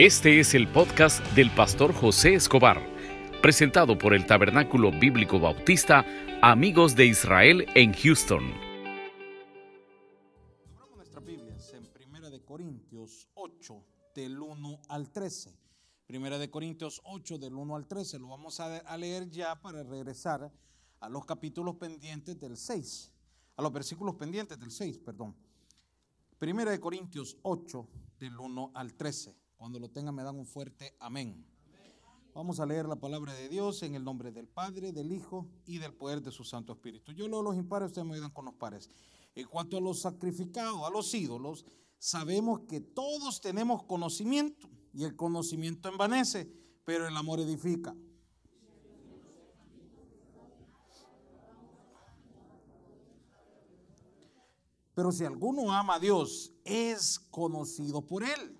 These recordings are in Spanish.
Este es el podcast del pastor José Escobar, presentado por el Tabernáculo Bíblico Bautista Amigos de Israel en Houston. Abramos nuestras Biblias en Primera de Corintios 8 del 1 al 13. Primera de Corintios 8 del 1 al 13. Lo vamos a, leer ya para regresar a los capítulos pendientes del 6, a los versículos pendientes del 6, perdón. Primera de Corintios 8 del 1 al 13. Cuando lo tengan me dan un fuerte amén. Vamos a leer la palabra de Dios en el nombre del Padre, del Hijo y del poder de su Santo Espíritu. Yo leo los impares, ustedes me ayudan con los pares. En cuanto a los sacrificados, a los ídolos, sabemos que todos tenemos conocimiento y el conocimiento envanece, pero el amor edifica. Pero si alguno ama a Dios, es conocido por él.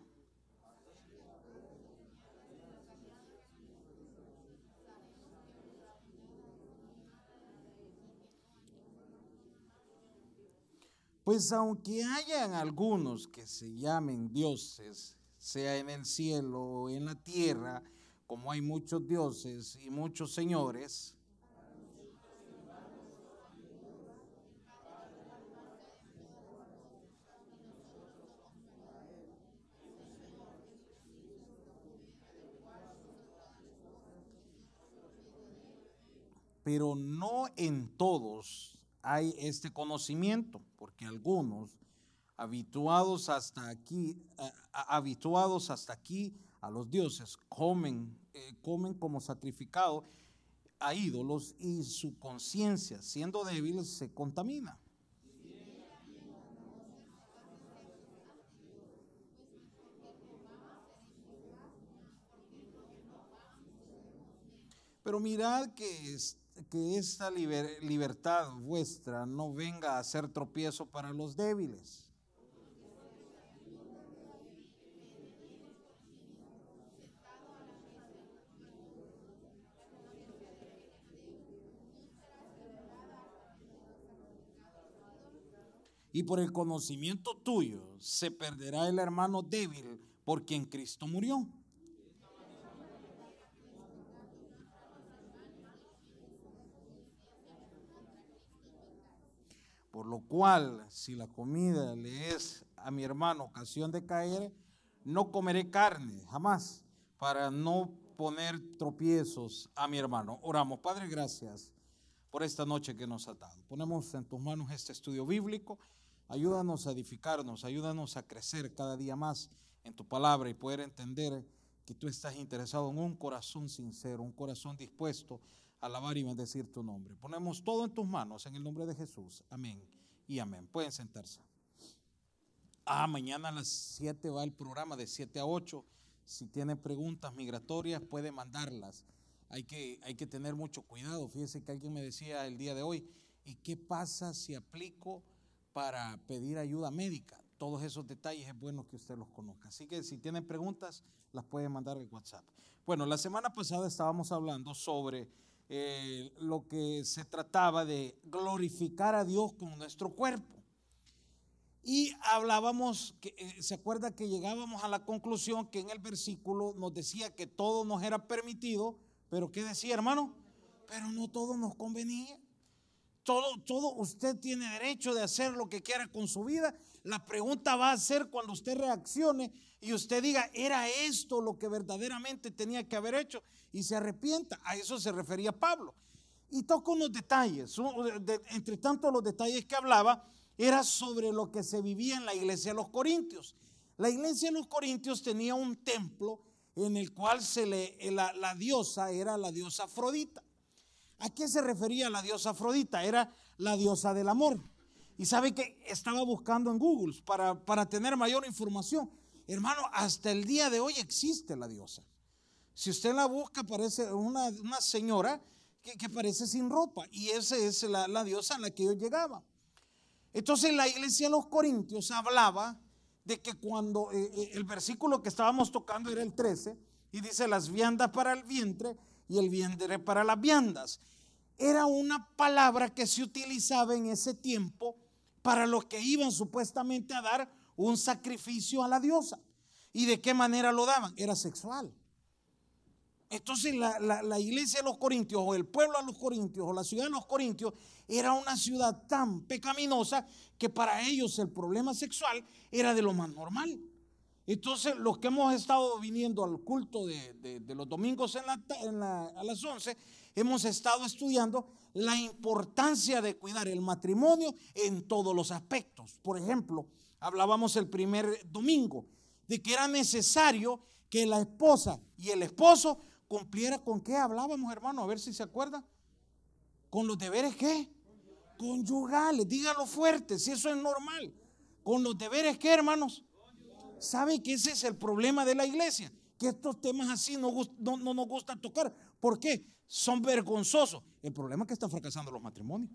Pues aunque hayan algunos que se llamen dioses, sea en el cielo o en la tierra, como hay muchos dioses y muchos señores, pero no en todos hay este conocimiento, porque algunos habituados hasta aquí, habituados hasta aquí a los dioses, comen, eh, comen como sacrificado a ídolos y su conciencia, siendo débil, se contamina. Pero mirad que que esta libertad vuestra no venga a ser tropiezo para los débiles. Y por el conocimiento tuyo se perderá el hermano débil por quien Cristo murió. Por lo cual, si la comida le es a mi hermano ocasión de caer, no comeré carne jamás para no poner tropiezos a mi hermano. Oramos, Padre, gracias por esta noche que nos ha dado. Ponemos en tus manos este estudio bíblico. Ayúdanos a edificarnos, ayúdanos a crecer cada día más en tu palabra y poder entender que tú estás interesado en un corazón sincero, un corazón dispuesto alabar y bendecir tu nombre. Ponemos todo en tus manos en el nombre de Jesús. Amén y amén. Pueden sentarse. Ah, mañana a las 7 va el programa de 7 a 8. Si tiene preguntas migratorias, puede mandarlas. Hay que, hay que tener mucho cuidado. Fíjese que alguien me decía el día de hoy, ¿y qué pasa si aplico para pedir ayuda médica? Todos esos detalles es bueno que usted los conozca. Así que si tienen preguntas, las puede mandar en WhatsApp. Bueno, la semana pasada estábamos hablando sobre eh, lo que se trataba de glorificar a Dios con nuestro cuerpo. Y hablábamos, que, eh, ¿se acuerda que llegábamos a la conclusión que en el versículo nos decía que todo nos era permitido, pero ¿qué decía hermano? Pero no todo nos convenía. Todo, todo, usted tiene derecho de hacer lo que quiera con su vida. La pregunta va a ser cuando usted reaccione y usted diga, era esto lo que verdaderamente tenía que haber hecho y se arrepienta. A eso se refería Pablo. Y toca unos detalles. Entre tanto, los detalles que hablaba era sobre lo que se vivía en la iglesia de los Corintios. La iglesia de los Corintios tenía un templo en el cual se le, la, la diosa era la diosa Afrodita. ¿A qué se refería la diosa Afrodita? Era la diosa del amor. Y sabe que estaba buscando en Google para, para tener mayor información. Hermano, hasta el día de hoy existe la diosa. Si usted la busca, parece una, una señora que, parece sin ropa. Y esa es la, diosa a la que yo llegaba. Entonces la iglesia de los Corintios hablaba de que cuando eh, eh, el versículo que estábamos tocando era el 13, y dice las viandas para el vientre y el vientre para las viandas. Era una palabra que se utilizaba en ese tiempo para los que iban supuestamente a dar un sacrificio a la diosa. ¿Y de qué manera lo daban? Era sexual. Entonces la, iglesia de los Corintios, o el pueblo de los Corintios, o la ciudad de los Corintios, era una ciudad tan pecaminosa que para ellos el problema sexual era de lo más normal. Entonces, los que hemos estado viniendo al culto de, los domingos a las 11, hemos estado estudiando la importancia de cuidar el matrimonio en todos los aspectos. Por ejemplo, hablábamos el primer domingo de que era necesario que la esposa y el esposo cumpliera con qué hablábamos, hermano, a ver si se acuerdan. Con los deberes qué? Conyugales, dígalo fuerte, si eso es normal. Con los deberes qué, hermanos? ¿Sabe que ese es el problema de la iglesia? Que estos temas así no, no, no nos gusta tocar. ¿Por qué? Son vergonzosos. El problema es que están fracasando los matrimonios.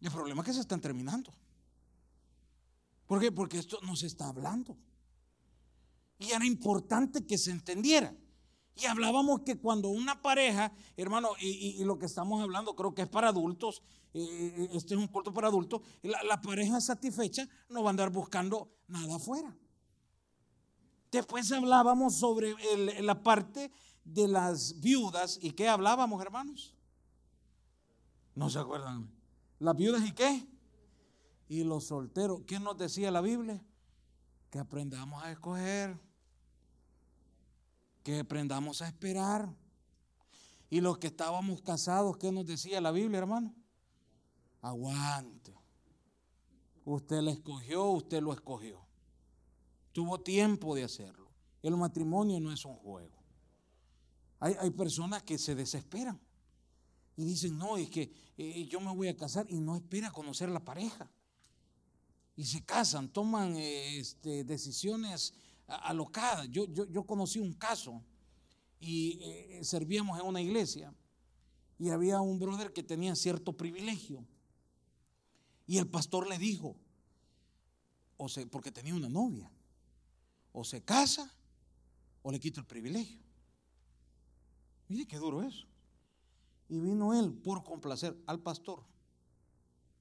El problema es que se están terminando. ¿Por qué? Porque esto no se está hablando. Y era importante que se entendiera. Y hablábamos que cuando una pareja, hermano, y, lo que estamos hablando creo que es para adultos, eh, eh, este es un culto para adultos, la, pareja satisfecha no va a andar buscando nada afuera. Después hablábamos sobre la parte de las viudas. ¿Y qué hablábamos, hermanos? ¿No se acuerdan? ¿Las viudas y qué? Y los solteros. ¿Qué nos decía la Biblia? Que aprendamos a escoger que aprendamos a esperar. Y los que estábamos casados, ¿qué nos decía la Biblia, hermano? Aguante. Usted lo escogió, usted lo escogió. Tuvo tiempo de hacerlo. El matrimonio no es un juego. Hay, hay personas que se desesperan y dicen, no, es que eh, yo me voy a casar y no espera conocer la pareja. Y se casan, toman eh, este, decisiones alocada. Yo, yo, yo conocí un caso y eh, servíamos en una iglesia y había un brother que tenía cierto privilegio. Y el pastor le dijo, o se, porque tenía una novia, o se casa o le quita el privilegio. Mire qué duro eso. Y vino él por complacer al pastor.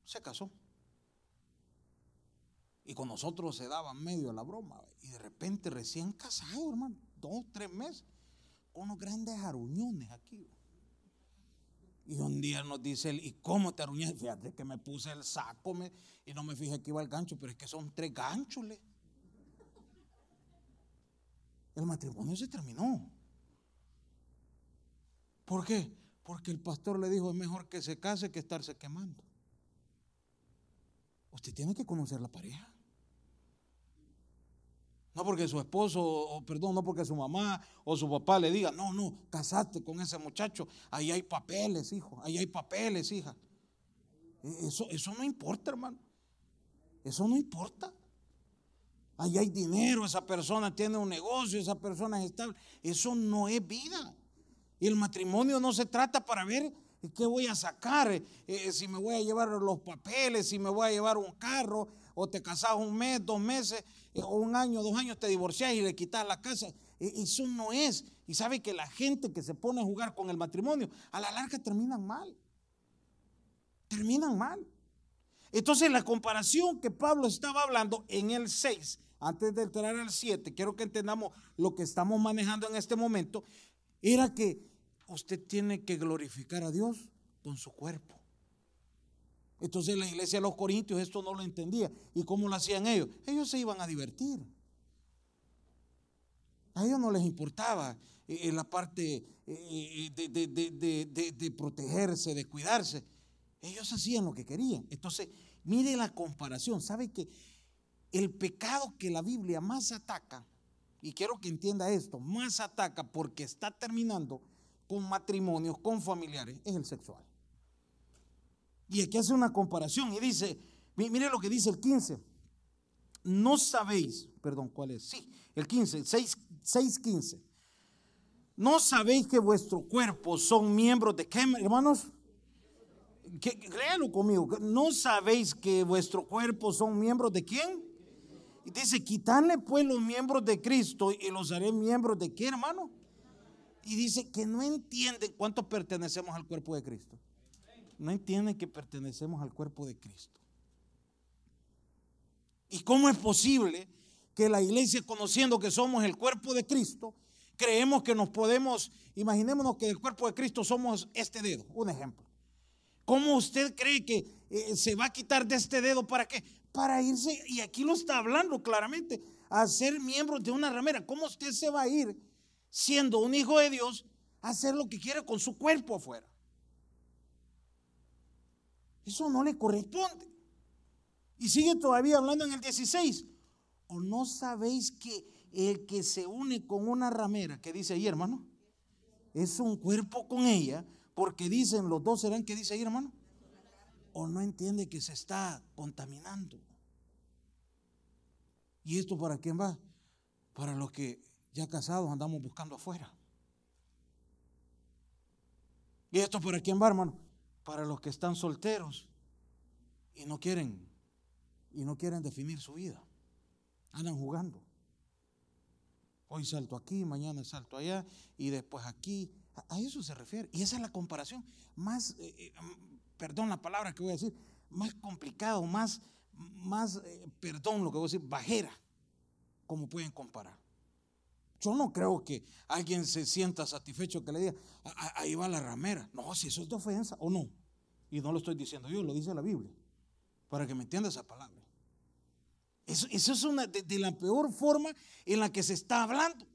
Se casó. Y con nosotros se daba medio la broma. Y de repente recién casado, hermano, dos, tres meses, unos grandes aruñones aquí. Y un día nos dice él, ¿y cómo te aruñas? Fíjate que me puse el saco y no me fijé que iba el gancho, pero es que son tres ganchos. El matrimonio se terminó. ¿Por qué? Porque el pastor le dijo, es mejor que se case que estarse quemando. Usted tiene que conocer la pareja. No porque su esposo, o perdón, no porque su mamá o su papá le diga, no, no, casaste con ese muchacho, ahí hay papeles, hijo, ahí hay papeles, hija. E, eso, eso no importa, hermano. Eso no importa. Ahí hay dinero, esa persona tiene un negocio, esa persona es estable. Eso no es vida. Y el matrimonio no se trata para ver qué voy a sacar, eh, eh, si me voy a llevar los papeles, si me voy a llevar un carro, o te casas un mes, dos meses, eh, o un año, dos años, te divorcias y le quitas la casa. Eso no es. Y sabe que la gente que se pone a jugar con el matrimonio, a la larga terminan mal. Terminan mal. Entonces la comparación que Pablo estaba hablando en el 6, antes de entrar al 7, quiero que entendamos lo que estamos manejando en este momento, era que usted tiene que glorificar a Dios con su cuerpo. Entonces la iglesia de los Corintios esto no lo entendía. ¿Y cómo lo hacían ellos? Ellos se iban a divertir. A ellos no les importaba eh, eh, la parte eh, de, de, protegerse, de cuidarse. Ellos hacían lo que querían. Entonces, mire la comparación. ¿Sabe que el pecado que la Biblia más ataca, y quiero que entienda esto, más ataca porque está terminando con matrimonios, con familiares, es el sexual. Y aquí hace una comparación y dice, mire lo que dice el 15. No sabéis, perdón, ¿cuál es? Sí, el 15, 6, 15. No sabéis que vuestro cuerpo son miembros de qué, hermanos? Que, conmigo. No sabéis que vuestro cuerpo son miembros de quién? Y dice, quitarle pues los miembros de Cristo y los haré miembros de qué, hermano? Y dice que no entienden cuánto pertenecemos al cuerpo de Cristo no entienden que pertenecemos al cuerpo de Cristo. ¿Y cómo es posible que la iglesia, conociendo que somos el cuerpo de Cristo, creemos que nos podemos, imaginémonos que el cuerpo de Cristo somos este dedo, un ejemplo. ¿Cómo usted cree que eh, se va a quitar de este dedo para qué? Para irse, y aquí lo está hablando claramente, a ser miembro de una ramera. ¿Cómo usted se va a ir siendo un hijo de Dios hacer lo que quiere con su cuerpo afuera? Eso no le corresponde. Y sigue todavía hablando en el 16. ¿O no sabéis que el que se une con una ramera, que dice ahí, hermano, es un cuerpo con ella? Porque dicen, los dos serán, que dice ahí, hermano? ¿O no entiende que se está contaminando? ¿Y esto para quién va? Para los que ya casados andamos buscando afuera. ¿Y esto para quién va, hermano? Para los que están solteros y no quieren y no quieren definir su vida. Andan jugando. Hoy salto aquí, mañana salto allá y después aquí. A, eso se refiere. Y esa es la comparación más, eh, eh, perdón la palabra que voy a decir, más complicado, más, más eh, perdón lo que voy a decir, bajera, como pueden comparar. Yo no creo que alguien se sienta satisfecho que le diga, ahí va la ramera. No, si eso es de ofensa o no. Y no lo estoy diciendo yo, lo dice la Biblia. Para que me entienda esa palabra. Eso, es una de, la peor forma en la que se está hablando.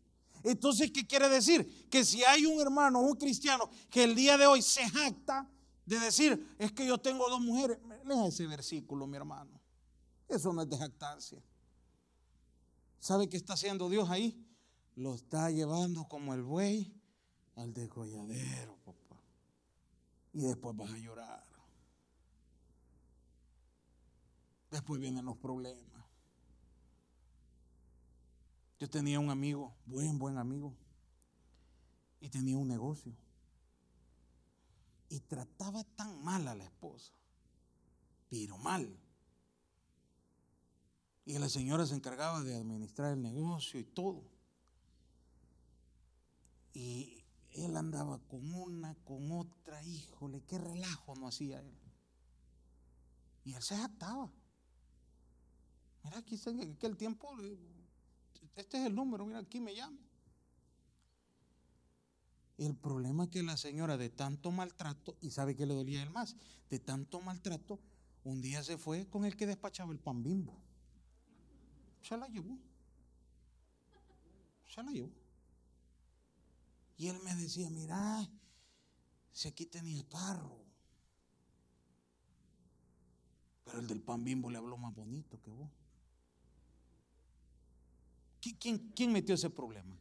Entonces, ¿qué quiere decir? Que si hay un hermano, un cristiano, que el día de hoy se jacta de decir, es que yo tengo dos mujeres, lea ese versículo, mi hermano. Eso no es de jactancia. ¿Sabe qué está haciendo Dios ahí? Lo está llevando como el buey al degolladero, papá. Y después vas a llorar. Después vienen los problemas. Yo tenía un amigo, buen, buen amigo, y tenía un negocio. Y trataba tan mal a la esposa, pero mal. Y la señora se encargaba de administrar el negocio y todo. Y él andaba con una, con otra, híjole, qué relajo no hacía él. Y él se jactaba. Mira, aquí en aquel tiempo este es el número, mira, aquí me llama. El problema es que la señora de tanto maltrato, y sabe que le dolía a él más, de tanto maltrato, un día se fue con el que despachaba el pan bimbo. Se la llevó. Se la llevó. Y él me decía, mira, si aquí tenía carro. Pero el del pan bimbo le habló más bonito que vos. ¿Quién, metió ese problema?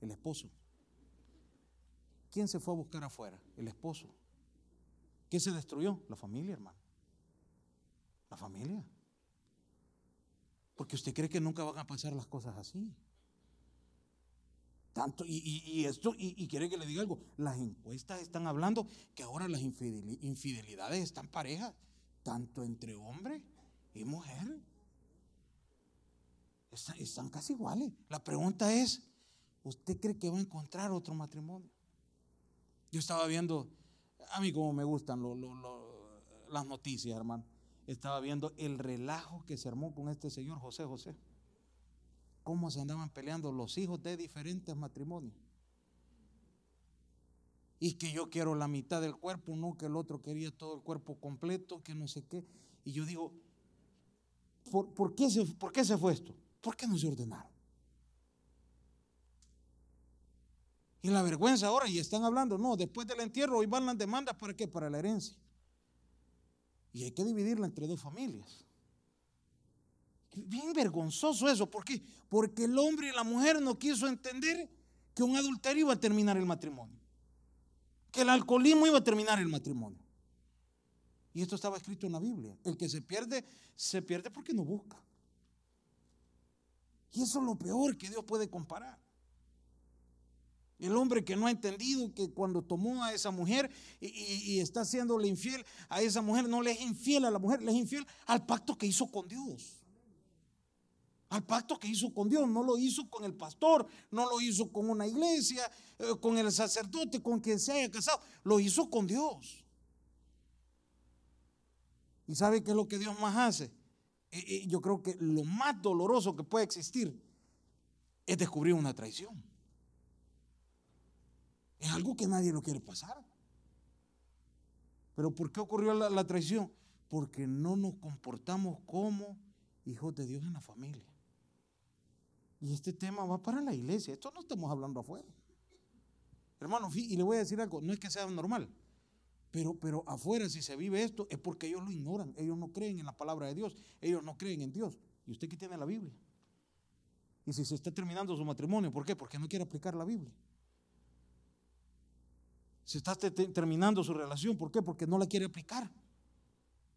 El esposo. ¿Quién se fue a buscar afuera? El esposo. ¿Qué se destruyó? La familia, hermano. La familia. Porque usted cree que nunca van a pasar las cosas así. Tanto, y, esto, y, quiere que le diga algo, las encuestas están hablando que ahora las infidelidades están parejas, tanto entre hombre y mujer están, casi iguales. La pregunta es, ¿usted cree que va a encontrar otro matrimonio? Yo estaba viendo, a mí como me gustan las noticias, hermano. Estaba viendo el relajo que se armó con este señor José José. Cómo se andaban peleando los hijos de diferentes matrimonios. Y que yo quiero la mitad del cuerpo, no que el otro quería todo el cuerpo completo, que no sé qué. Y yo digo, ¿por, qué, se, ¿por qué se fue esto? ¿Por qué no se ordenaron? Y la vergüenza ahora, y están hablando, no, después del entierro hoy van las demandas para qué? Para la herencia. Y hay que dividirla entre dos familias. Bien vergonzoso eso, ¿por qué? Porque el hombre y la mujer no quiso entender que un adulterio iba a terminar el matrimonio. Que el alcoholismo iba a terminar el matrimonio. Y esto estaba escrito en la Biblia. El que se pierde, se pierde porque no busca. Y eso es lo peor que Dios puede comparar. El hombre que no ha entendido que cuando tomó a esa mujer y, está haciéndole infiel a esa mujer, no le es infiel a la mujer, le es infiel al pacto que hizo con Dios. Al pacto que hizo con Dios, no lo hizo con el pastor, no lo hizo con una iglesia, eh, con el sacerdote, con quien se haya casado, lo hizo con Dios. ¿Y sabe qué es lo que Dios más hace? yo creo que lo más doloroso que puede existir es descubrir una traición. Es algo que nadie lo quiere pasar. Pero ¿por qué ocurrió la, traición? Porque no nos comportamos como hijos de Dios en la familia. Y este tema va para la iglesia. Esto no estamos hablando afuera. Hermano, y le voy a decir algo, no es que sea normal, pero, pero afuera si se vive esto es porque ellos lo ignoran, ellos no creen en la palabra de Dios, ellos no creen en Dios. ¿Y usted qué tiene la Biblia? Y si se está terminando su matrimonio, ¿por qué? Porque no quiere aplicar la Biblia. Se está terminando su relación, ¿por qué? Porque no la quiere aplicar.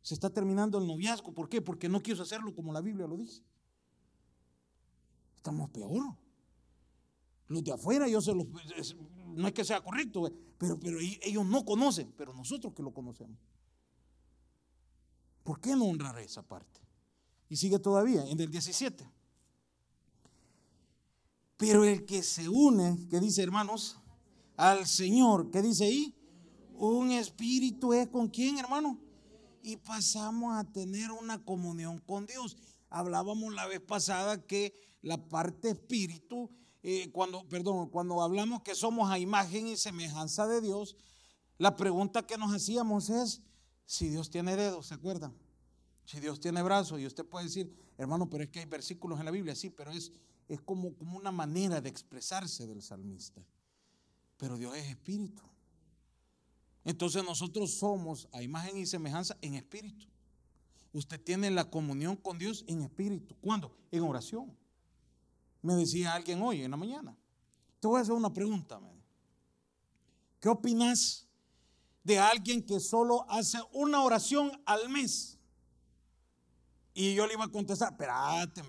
Se está terminando el noviazgo, ¿por qué? Porque no quiso hacerlo como la Biblia lo dice. Estamos peor. Los de afuera, yo no es que sea correcto, pero, pero ellos no conocen, pero nosotros que lo conocemos. ¿Por qué no honrar esa parte? Y sigue todavía en el 17. Pero el que se une, que dice hermanos, al Señor, ¿qué dice ahí? Un espíritu es con quién, hermano? Y pasamos a tener una comunión con Dios. Hablábamos la vez pasada que la parte espíritu, eh, cuando, perdón, cuando hablamos que somos a imagen y semejanza de Dios, la pregunta que nos hacíamos es si Dios tiene dedos, ¿se acuerdan? Si Dios tiene brazos, y usted puede decir, hermano, pero es que hay versículos en la Biblia, sí, pero es, es como, como una manera de expresarse del salmista pero Dios es espíritu. Entonces nosotros somos a imagen y semejanza en espíritu. Usted tiene la comunión con Dios en espíritu. ¿Cuándo? En oración. Me decía alguien hoy en la mañana. Te voy a hacer una pregunta. ¿Qué opinas de alguien que solo hace una oración al mes? Y yo le iba a contestar, espérate.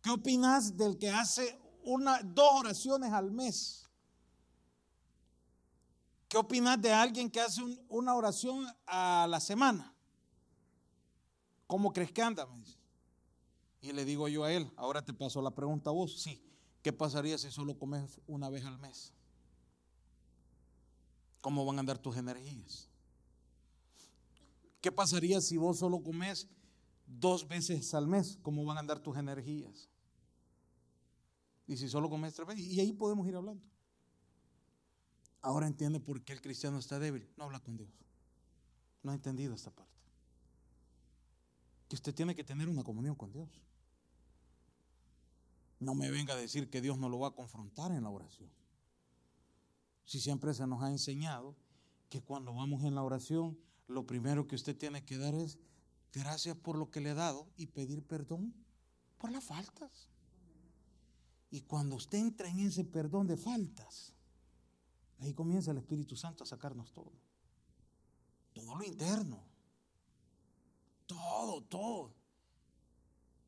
¿Qué opinas del que hace una, dos oraciones al mes? ¿Qué opinas de alguien que hace una oración a la semana? ¿Cómo crees que anda? Y le digo yo a él, ahora te paso la pregunta a vos. Sí, ¿qué pasaría si solo comes una vez al mes? ¿Cómo van a andar tus energías? ¿Qué pasaría si vos solo comes dos veces al mes? ¿Cómo van a andar tus energías? Y si solo comes tres veces, y ahí podemos ir hablando. Ahora entiende por qué el cristiano está débil. No habla con Dios. No ha entendido esta parte. Que usted tiene que tener una comunión con Dios. No me venga a decir que Dios no lo va a confrontar en la oración. Si siempre se nos ha enseñado que cuando vamos en la oración, lo primero que usted tiene que dar es gracias por lo que le he dado y pedir perdón por las faltas. Y cuando usted entra en ese perdón de faltas, Ahí comienza el Espíritu Santo a sacarnos todo. Todo lo interno. Todo, todo.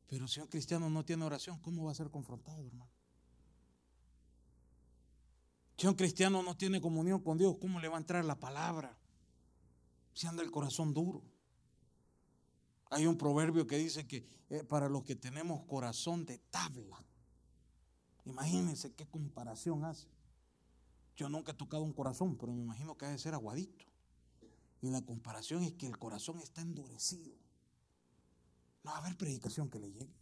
Pero si un cristiano no tiene oración, ¿cómo va a ser confrontado, hermano? Si un cristiano no tiene comunión con Dios, ¿cómo le va a entrar la palabra? Si anda el corazón duro. Hay un proverbio que dice que eh, para los que tenemos corazón de tabla, imagínense qué comparación hace. Yo nunca he tocado un corazón, pero me imagino que ha de ser aguadito. Y la comparación es que el corazón está endurecido. No va a haber predicación que le llegue.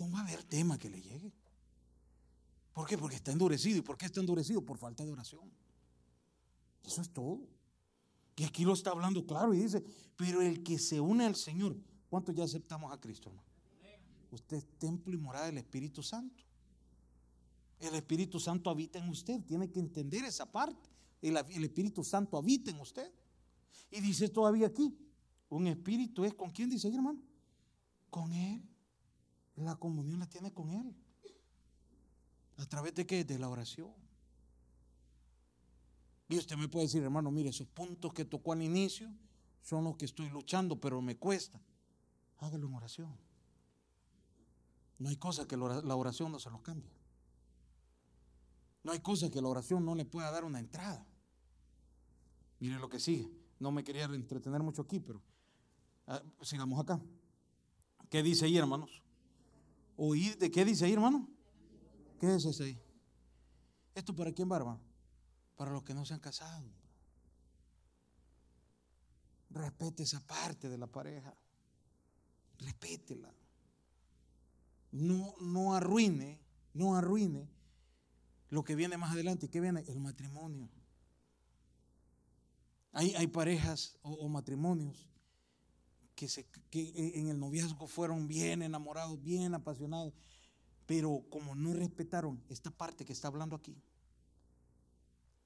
No va a haber tema que le llegue. ¿Por qué? Porque está endurecido. ¿Y por qué está endurecido? Por falta de oración. Eso es todo. Y aquí lo está hablando claro y dice, pero el que se une al Señor, ¿cuántos ya aceptamos a Cristo, hermano? Usted es templo y morada del Espíritu Santo. El Espíritu Santo habita en usted. Tiene que entender esa parte. El, Espíritu Santo habita en usted. Y dice todavía aquí, un espíritu es con quién dice hermano? Con Él. La comunión la tiene con Él. ¿A través de qué? De la oración. Y usted me puede decir, hermano, mire, esos puntos que tocó al inicio son los que estoy luchando, pero me cuesta. Hágalo en oración. No hay cosa que la oración no se los cambie. No hay cosa que la oración no le pueda dar una entrada. Mire lo que sigue. No me quería entretener mucho aquí, pero sigamos acá. ¿Qué dice ahí, hermanos? ¿Oír de qué dice ahí, hermano? ¿Qué es ese ahí? ¿Esto para quién va, hermano? Para los que no se han casado. Respete esa parte de la pareja. Respétela. no, no arruine, no arruine lo que viene más adelante. ¿Qué viene? El matrimonio. Hay, hay parejas o, matrimonios que, se, que en el noviazgo fueron bien enamorados, bien apasionados, pero como no respetaron esta parte que está hablando aquí,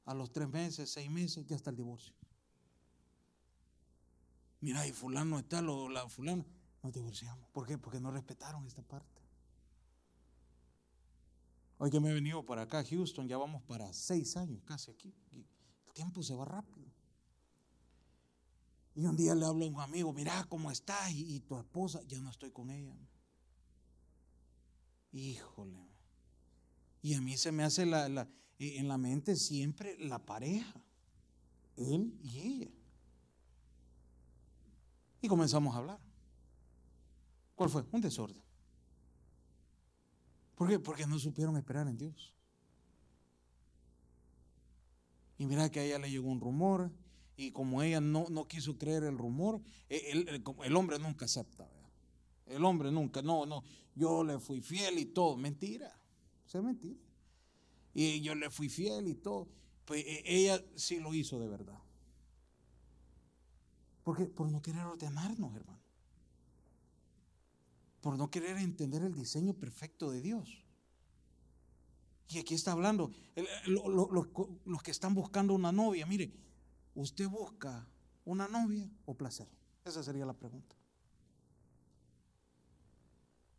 a los tres meses, seis meses, ya está el divorcio. Mira, y fulano está, lo, la fulano, nos divorciamos. ¿Por qué? Porque no respetaron esta parte. Hoy que me he venido para acá, Houston, ya vamos para seis años casi aquí. El tiempo se va rápido. Y un día le hablo a un amigo, mira cómo estás y, tu esposa, ya no estoy con ella. Híjole. Y a mí se me hace la, en la mente siempre la pareja, él y ella. Y comenzamos a hablar. ¿Cuál fue? Un desorden. ¿Por qué? Porque no supieron esperar en Dios. Y mira que a ella le llegó un rumor y como ella no, no quiso creer el rumor, e, el, el, hombre nunca acepta. El hombre nunca, no, no, yo le fui fiel y todo. Mentira, es mentira. Y yo le fui fiel y todo. Pues e, ella sí lo hizo de verdad. Porque por no querer ordenarnos, hermano por no querer entender el diseño perfecto de Dios. Y aquí está hablando, los que están buscando una novia, mire, ¿usted busca una novia o placer? Esa sería la pregunta.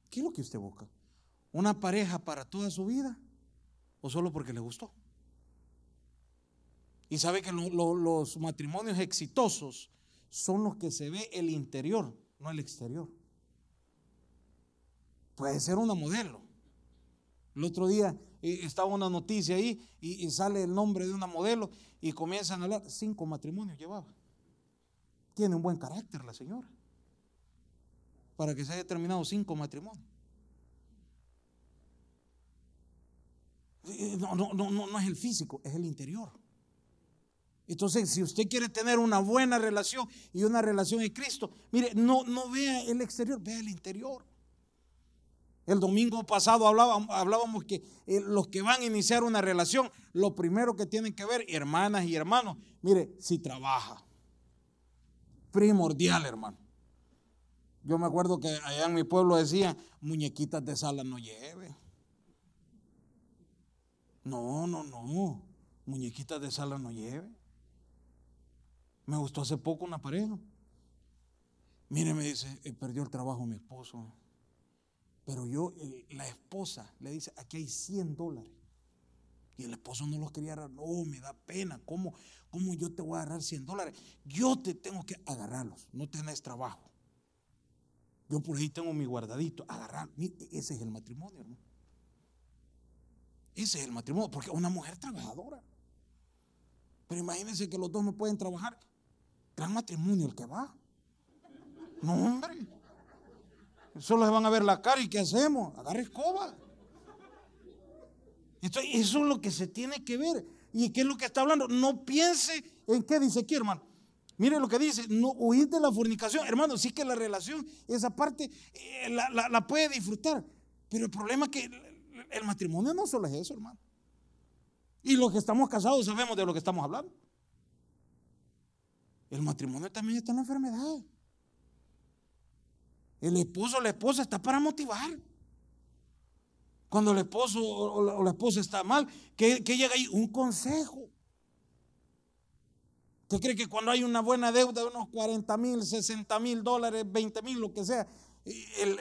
¿Qué es lo que usted busca? ¿Una pareja para toda su vida o solo porque le gustó? Y sabe que los matrimonios exitosos son los que se ve el interior, no el exterior. Puede ser una modelo. El otro día eh, estaba una noticia ahí y, sale el nombre de una modelo y comienzan a hablar. Cinco matrimonios llevaba. Tiene un buen carácter la señora. Para que se haya terminado cinco matrimonios. Eh, no, no, no, no es el físico, es el interior. Entonces, si usted quiere tener una buena relación y una relación en Cristo, mire, no, no vea el exterior, vea el interior. El domingo pasado hablábamos, que eh, los que van a iniciar una relación, lo primero que tienen que ver, hermanas y hermanos, mire, si trabaja. Primordial, hermano. Yo me acuerdo que allá en mi pueblo decían, muñequitas de sala no lleve. No, no, no. Muñequitas de sala no lleve. Me gustó hace poco una pareja. Mire, me dice, eh, perdió el trabajo mi esposo. Pero yo, la esposa le dice, aquí hay 100 dólares. Y el esposo no los quería agarrar. No, me da pena. ¿Cómo, ¿Cómo yo te voy a agarrar 100 dólares? Yo te tengo que agarrarlos. No tenés trabajo. Yo por ahí tengo mi guardadito. Agarrar. Ese es el matrimonio, hermano. Ese es el matrimonio. Porque una mujer trabajadora. Pero imagínense que los dos no pueden trabajar. Gran matrimonio el que va. No, hombre. Solo se van a ver la cara y ¿qué hacemos? Agarre escoba. eso es lo que se tiene que ver. ¿Y qué es lo que está hablando? No piense en qué dice aquí, hermano. Mire lo que dice, no huir de la fornicación. Hermano, sí que la relación, esa parte, eh, la, puede disfrutar. Pero el problema es que el, matrimonio no solo es eso, hermano. Y los que estamos casados sabemos de lo que estamos hablando. El matrimonio también está en la enfermedad. El esposo o la esposa está para motivar. Cuando el esposo o la, esposa está mal, ¿qué, llega ahí? Un consejo. ¿Usted cree que cuando hay una buena deuda de unos 40 mil, 60 mil dólares, 20 mil, lo que sea,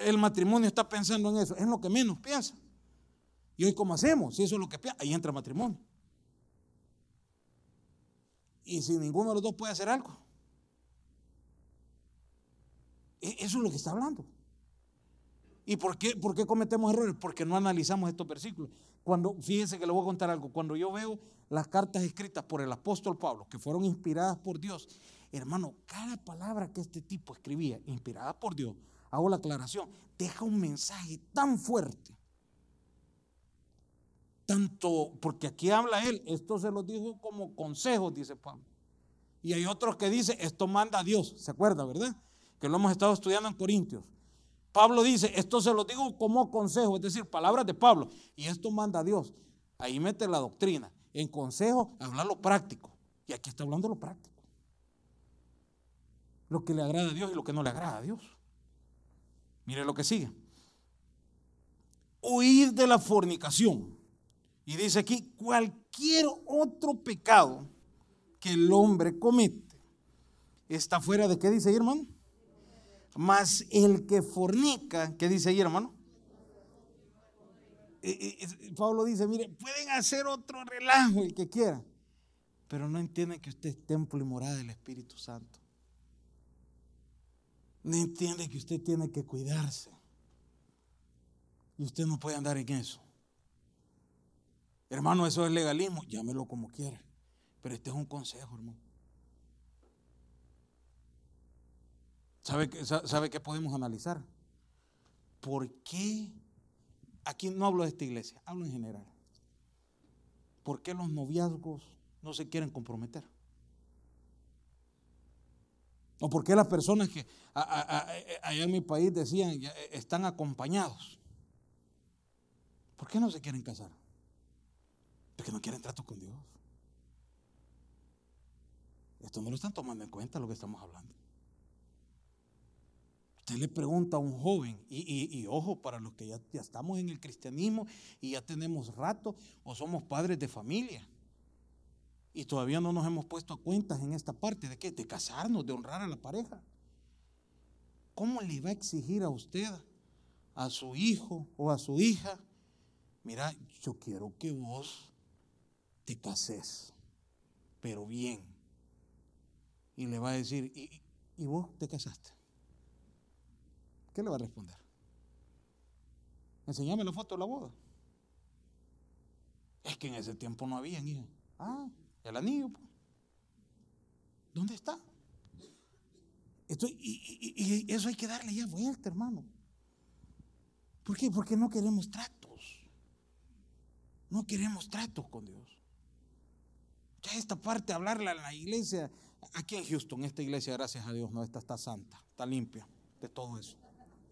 el, matrimonio está pensando en eso? Es lo que menos piensa. Y hoy, ¿cómo hacemos? Si eso es lo que piensa, ahí entra matrimonio. Y si ninguno de los dos puede hacer algo, eso es lo que está hablando. ¿Y por qué, por qué cometemos errores? Porque no analizamos estos versículos. Cuando, fíjense que le voy a contar algo. Cuando yo veo las cartas escritas por el apóstol Pablo, que fueron inspiradas por Dios, hermano, cada palabra que este tipo escribía, inspirada por Dios, hago la aclaración, deja un mensaje tan fuerte. Tanto, porque aquí habla él, esto se lo dijo como consejos, dice Pablo. Y hay otros que dicen, esto manda a Dios, ¿se acuerda, verdad? Que lo hemos estado estudiando en Corintios. Pablo dice, esto se lo digo como consejo, es decir, palabras de Pablo. Y esto manda a Dios. Ahí mete la doctrina. En consejo, hablar lo práctico. Y aquí está hablando lo práctico. Lo que le agrada a Dios y lo que no le agrada a Dios. Mire lo que sigue. Huir de la fornicación. Y dice aquí, cualquier otro pecado que el hombre comete está fuera de qué dice ahí, hermano? Mas el que fornica, ¿qué dice ahí, hermano? Pablo dice, mire, pueden hacer otro relajo el que quiera, pero no entienden que usted es templo y morada del Espíritu Santo. No entiende que usted tiene que cuidarse. Y usted no puede andar en eso. Hermano, eso es legalismo, llámelo como quiera. Pero este es un consejo, hermano. ¿Sabe, ¿Sabe qué podemos analizar? ¿Por qué? Aquí no hablo de esta iglesia, hablo en general. ¿Por qué los noviazgos no se quieren comprometer? ¿O por qué las personas que allá en mi país decían eh, están acompañados? ¿Por qué no se quieren casar? Porque no quieren trato con Dios. Esto no lo están tomando en cuenta lo que estamos hablando. Usted le pregunta a un joven, y, ojo, para los que ya, ya, estamos en el cristianismo y ya tenemos rato, o somos padres de familia, y todavía no nos hemos puesto a cuentas en esta parte de qué, de casarnos, de honrar a la pareja. ¿Cómo le va a exigir a usted, a su hijo o a su hija, mira, yo quiero que vos te cases, pero bien? Y le va a decir, y vos te casaste? ¿Qué le va a responder? Enseñame la foto de la boda. Es que en ese tiempo no había, hija. Ah, el anillo. Pues. ¿Dónde está? y, eso hay que darle ya vuelta, hermano. ¿Por qué? Porque no queremos tratos. No queremos tratos con Dios. Ya esta parte, hablarle a la iglesia, aquí en Houston, esta iglesia, gracias a Dios, no, esta está santa, está limpia de todo eso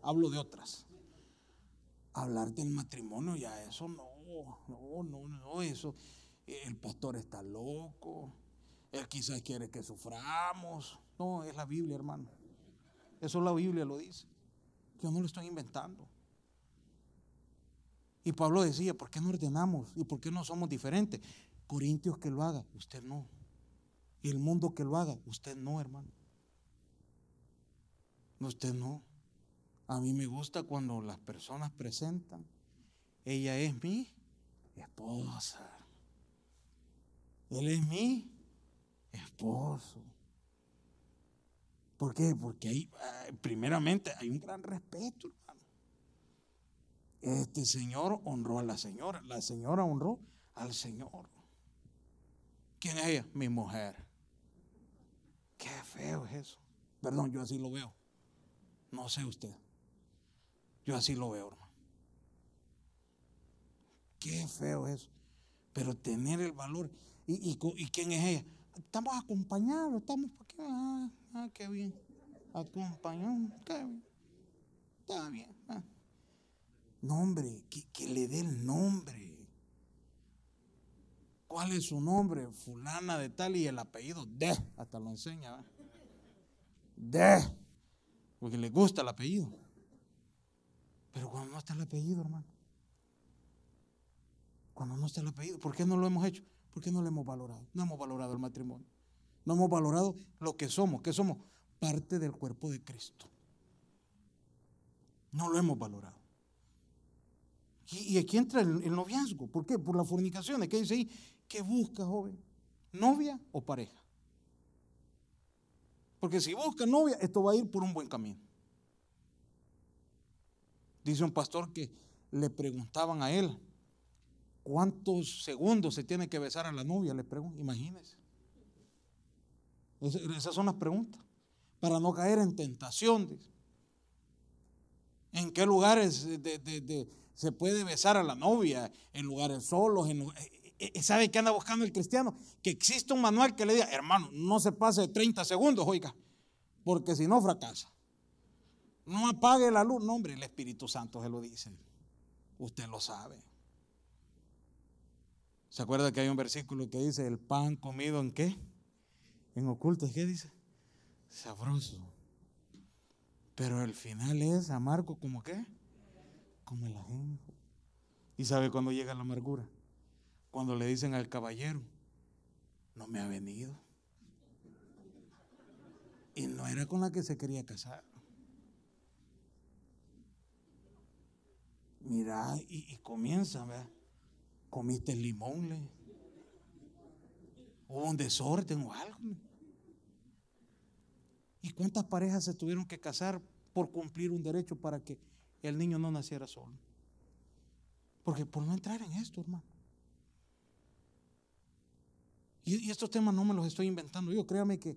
hablo de otras. Hablar del matrimonio, ya eso no, no, no, no, eso. El pastor está loco, él quizás quiere que suframos. No, es la Biblia, hermano. Eso la Biblia lo dice. Yo no lo estoy inventando. Y Pablo decía, ¿por qué no ordenamos? ¿Y por qué no somos diferentes? Corintios que lo haga, usted no. Y el mundo que lo haga, usted no, hermano. Usted no. A mí me gusta cuando las personas presentan, ella es mi esposa. Él es mi esposo. ¿Por qué? Porque ahí, ah, primeramente, hay un gran respeto, hermano. Este señor honró a la señora, la señora honró al señor. ¿Quién es ella? Mi mujer. Qué feo es eso. Perdón, yo así lo veo. No sé usted. Yo así lo veo, hermano. Qué feo eso. Pero tener el valor. ¿Y, quién es ella? Estamos acompañados, estamos. Ah, ah, qué bien. Acompañados, qué bien. Está bien. Ah. Nombre, que, le dé el nombre. ¿Cuál es su nombre? Fulana de tal y el apellido de. Hasta lo enseña. De. Porque le gusta el apellido. Pero cuando no está el apellido, hermano. Cuando no está el apellido, ¿por qué no lo hemos hecho? ¿Por qué no lo hemos valorado? No hemos valorado el matrimonio. No hemos valorado lo que somos, que somos parte del cuerpo de Cristo. No lo hemos valorado. Y, aquí entra el, el, noviazgo. ¿Por qué? Por las fornicaciones. ¿Qué dice ahí? ¿Qué busca, joven? ¿Novia o pareja? Porque si busca novia, esto va a ir por un buen camino. Dice un pastor que le preguntaban a él, ¿cuántos segundos se tiene que besar a la novia? Le pregunto, imagínese. esas son las preguntas. Para no caer en tentación. ¿En qué lugares se puede besar a la novia? ¿En lugares solos? En, eh, eh, ¿Sabe qué anda buscando el cristiano? Que existe un manual que le diga, hermano, no se pase de 30 segundos, oiga, porque si no fracasa. No apague la luz. No, hombre, el Espíritu Santo se lo dice. Usted lo sabe. ¿Se acuerda que hay un versículo que dice, el pan comido en qué? En oculto. ¿Qué dice? Sabroso. Pero el final es amargo como qué? Como el ajenjo. ¿Y sabe cuándo llega la amargura? Cuando le dicen al caballero, no me ha venido. Y no era con la que se quería casar. Mira, y, comienza, ¿verdad? Comiste el limón, le. Hubo un desorden o algo. ¿Y cuántas parejas se tuvieron que casar por cumplir un derecho para que el niño no naciera solo? Porque por no entrar en esto, hermano. Y, estos temas no me los estoy inventando yo. Créame que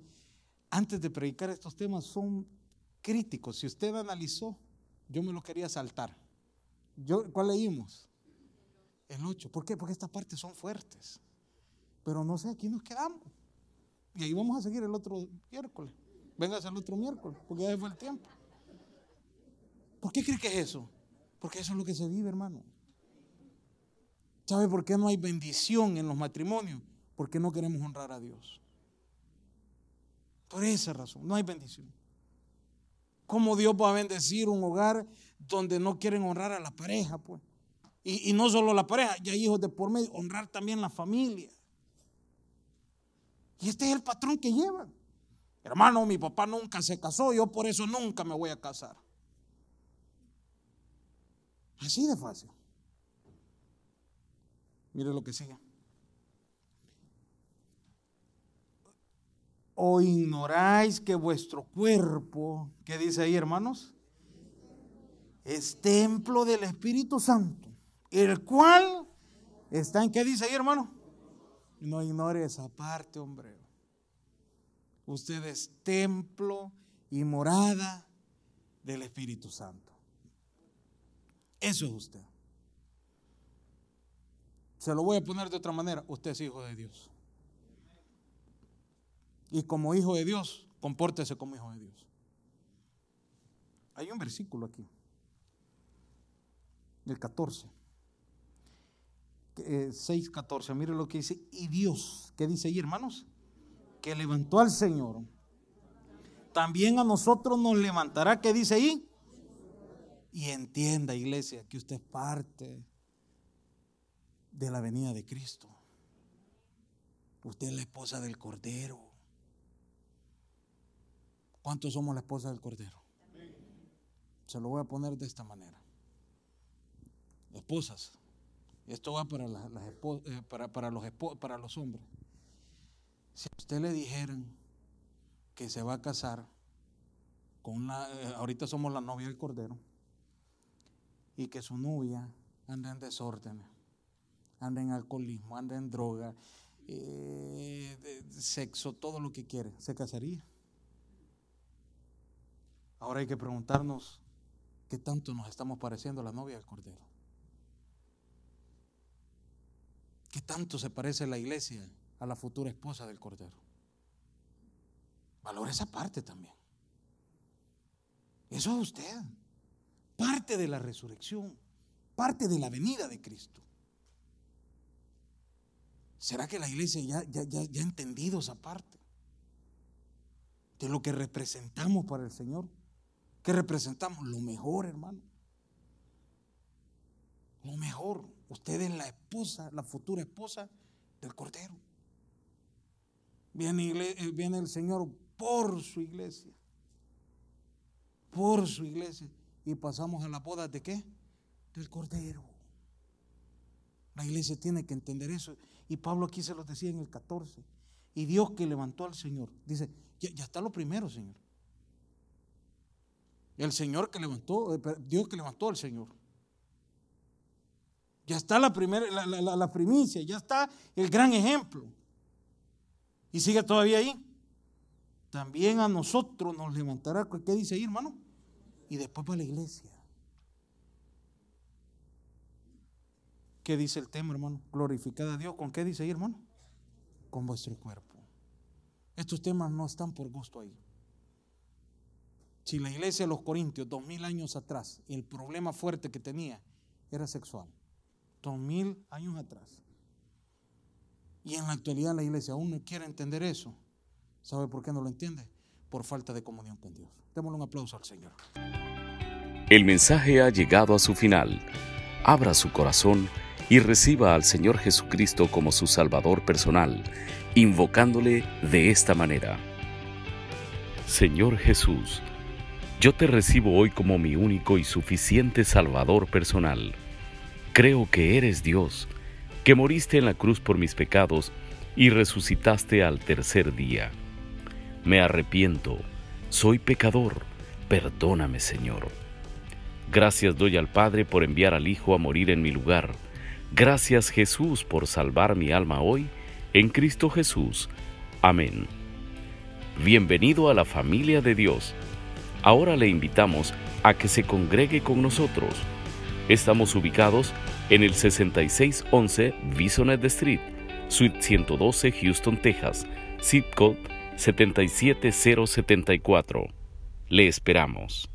antes de predicar estos temas son críticos. Si usted analizó, yo me lo quería saltar. Yo, ¿Cuál leímos? El 8. ¿Por qué? Porque estas partes son fuertes. Pero no sé, aquí nos quedamos. Y ahí vamos a seguir el otro miércoles. Vengas el otro miércoles, porque ya fue el tiempo. ¿Por qué cree que es eso? Porque eso es lo que se vive, hermano. ¿Sabe por qué no hay bendición en los matrimonios? Porque no queremos honrar a Dios. Por esa razón, no hay bendición. ¿Cómo Dios va a bendecir un hogar donde no quieren honrar a la pareja? Pues? Y, y no solo la pareja, ya hay hijos de por medio, honrar también la familia. Y este es el patrón que llevan. Hermano, mi papá nunca se casó, yo por eso nunca me voy a casar. Así de fácil. Mire lo que sigue. ¿O ignoráis que vuestro cuerpo, ¿qué dice ahí, hermanos? Es templo del Espíritu Santo, el cual está en, ¿qué dice ahí, hermano? No ignore esa parte, hombre. Usted es templo y morada del Espíritu Santo. Eso es usted. Se lo voy a poner de otra manera. Usted es hijo de Dios. Y como hijo de Dios, compórtese como hijo de Dios. Hay un versículo aquí. El 14. 6, 14. Mire lo que dice. Y Dios, ¿qué dice ahí, hermanos? que levantó al Señor, también a nosotros nos levantará, ¿qué dice ahí? Y entienda, iglesia, que usted es parte de la venida de Cristo. Usted es la esposa del Cordero. ¿Cuántos somos la esposa del Cordero? Se lo voy a poner de esta manera. Esposas. Esto va para, las, eh, para, para, los, para los hombres. Si a usted le dijeran que se va a casar con una, eh, ahorita somos la novia del Cordero, y que su novia anda en desorden, anda en alcoholismo, anda en droga, eh, sexo, todo lo que quiere, ¿se casaría? Ahora hay que preguntarnos qué tanto nos estamos pareciendo a la novia del Cordero. ¿Qué tanto se parece la iglesia a la futura esposa del Cordero. Valora esa parte también. Eso es usted. Parte de la resurrección, parte de la venida de Cristo. ¿Será que la iglesia ya, ya, ya, ya ha entendido esa parte? De lo que representamos para el Señor. ¿Qué representamos? Lo mejor, hermano. Mejor. Usted es la esposa, la futura esposa del Cordero. Eh, viene, el Señor por su iglesia. Por su iglesia. Y pasamos a la boda de qué? Del Cordero. La iglesia tiene que entender eso. Y Pablo aquí se lo decía en el 14. Y Dios que levantó al Señor. Dice, ya, está lo primero, Señor. El Señor que levantó, eh, Dios que levantó al Señor. Ya está la, la primicia, ya está el gran ejemplo. Y sigue todavía ahí. También a nosotros nos levantará. ¿Qué dice ahí, hermano? Y después para la iglesia. ¿Qué dice el tema, hermano? Glorificad a Dios. ¿Con qué dice ahí, hermano? Con vuestro cuerpo. Estos temas no están por gusto ahí. Si la iglesia de los Corintios, dos mil años atrás, el problema fuerte que tenía era sexual. Dos mil años atrás. Y en la actualidad la iglesia aún no quiere entender eso. ¿Sabe por qué no lo entiende? Por falta de comunión con Dios. Démosle un aplauso al Señor. El mensaje ha llegado a su final. Abra su corazón y reciba al Señor Jesucristo como su Salvador personal, invocándole de esta manera. Señor Jesús, yo te recibo hoy como mi único y suficiente Salvador personal. Creo que eres Dios, que moriste en la cruz por mis pecados y resucitaste al tercer día. Me arrepiento, soy pecador, perdóname Señor. Gracias doy al Padre por enviar al Hijo a morir en mi lugar. Gracias Jesús por salvar mi alma hoy, en Cristo Jesús. Amén. Bienvenido a la familia de Dios. Ahora le invitamos a que se congregue con nosotros. Estamos ubicados en el 6611 Bisonet Street, Suite 112, Houston, Texas, zip code 77074. Le esperamos.